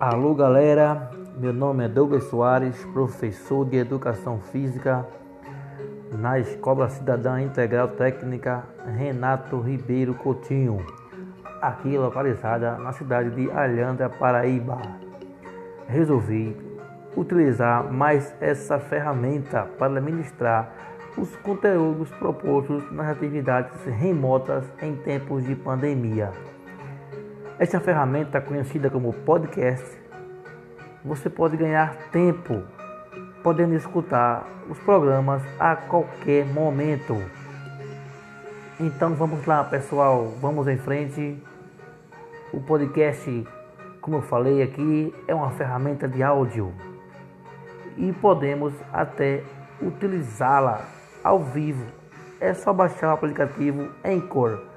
Alô galera, meu nome é Douglas Soares, professor de Educação Física na Escola Cidadã Integral Técnica Renato Ribeiro Coutinho, aqui localizada na cidade de Alhandra, Paraíba. Resolvi utilizar mais essa ferramenta para ministrar os conteúdos propostos nas atividades remotas em tempos de pandemia. Esta ferramenta, conhecida como podcast, você pode ganhar tempo podendo escutar os programas a qualquer momento. Então vamos lá, pessoal, vamos em frente. O podcast, como eu falei aqui, é uma ferramenta de áudio e podemos até utilizá-la ao vivo. É só baixar o aplicativo Anchor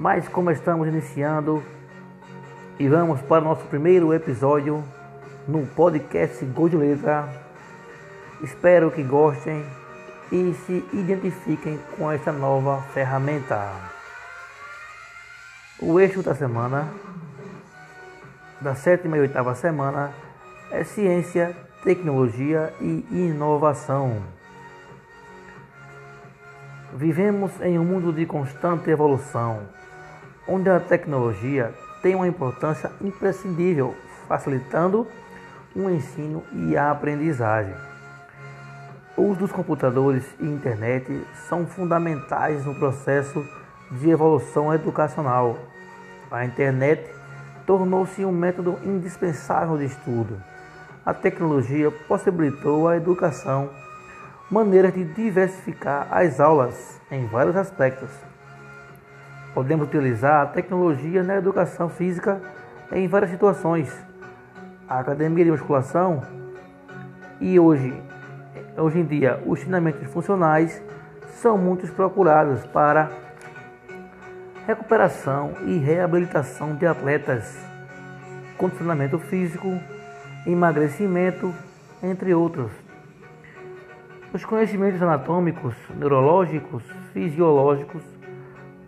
mas como estamos iniciando e vamos para o nosso primeiro episódio no podcast Gol de Letra, espero que gostem e se identifiquem com esta nova ferramenta. O eixo da semana, da sétima e oitava semana, é ciência, tecnologia e inovação. Vivemos em um mundo de constante evolução onde a tecnologia tem uma importância imprescindível, facilitando o ensino e a aprendizagem. O uso dos computadores e internet são fundamentais no processo de evolução educacional. A internet tornou-se um método indispensável de estudo. A tecnologia possibilitou à educação maneiras de diversificar as aulas em vários aspectos Podemos utilizar a tecnologia na educação física em várias situações. A academia de musculação e hoje, hoje em dia os treinamentos funcionais são muito procurados para recuperação e reabilitação de atletas, condicionamento físico, emagrecimento, entre outros. Os conhecimentos anatômicos, neurológicos, fisiológicos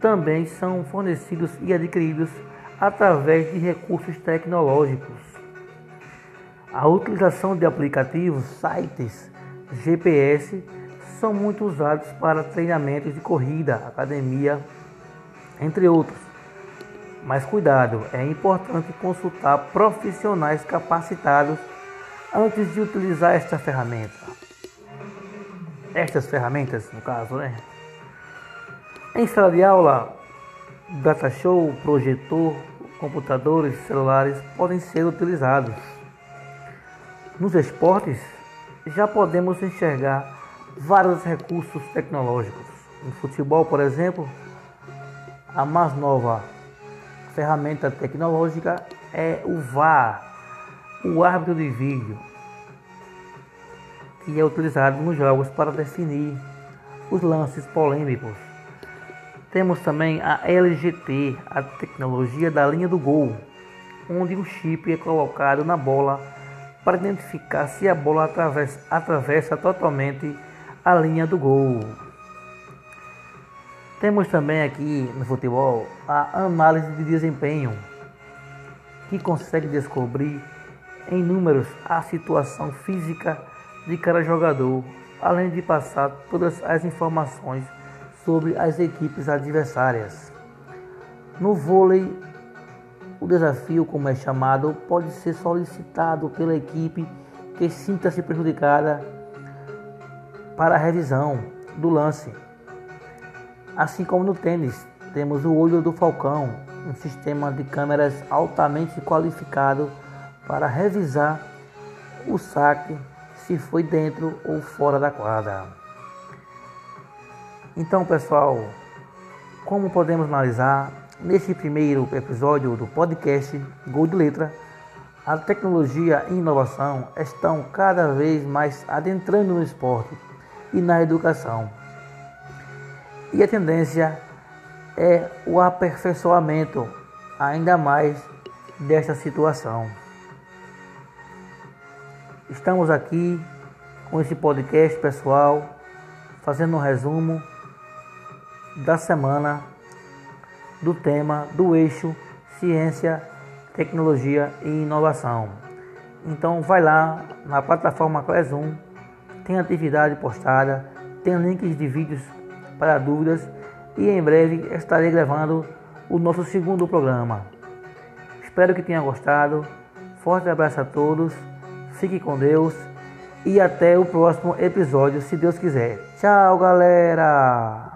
também são fornecidos e adquiridos através de recursos tecnológicos. A utilização de aplicativos, sites, GPS são muito usados para treinamentos de corrida, academia, entre outros. Mas cuidado, é importante consultar profissionais capacitados antes de utilizar esta ferramenta. Estas ferramentas, no caso, né? Em sala de aula, data show, projetor, computadores, celulares podem ser utilizados. Nos esportes, já podemos enxergar vários recursos tecnológicos. No futebol, por exemplo, a mais nova ferramenta tecnológica é o VAR, o árbitro de vídeo, que é utilizado nos jogos para definir os lances polêmicos. Temos também a LGT, a tecnologia da linha do gol, onde o chip é colocado na bola para identificar se a bola atravessa, atravessa totalmente a linha do gol. Temos também aqui no futebol a análise de desempenho, que consegue descobrir em números a situação física de cada jogador, além de passar todas as informações sobre as equipes adversárias. No vôlei, o desafio, como é chamado, pode ser solicitado pela equipe que sinta-se prejudicada para a revisão do lance. Assim como no tênis, temos o olho do falcão, um sistema de câmeras altamente qualificado para revisar o saque se foi dentro ou fora da quadra. Então, pessoal, como podemos analisar neste primeiro episódio do podcast Gol de Letra, a tecnologia e inovação estão cada vez mais adentrando no esporte e na educação. E a tendência é o aperfeiçoamento ainda mais desta situação. Estamos aqui com esse podcast, pessoal, fazendo um resumo da semana do tema do eixo ciência, tecnologia e inovação. Então vai lá na plataforma Classroom, tem atividade postada, tem links de vídeos para dúvidas e em breve estarei gravando o nosso segundo programa. Espero que tenha gostado. Forte abraço a todos. Fique com Deus e até o próximo episódio, se Deus quiser. Tchau, galera!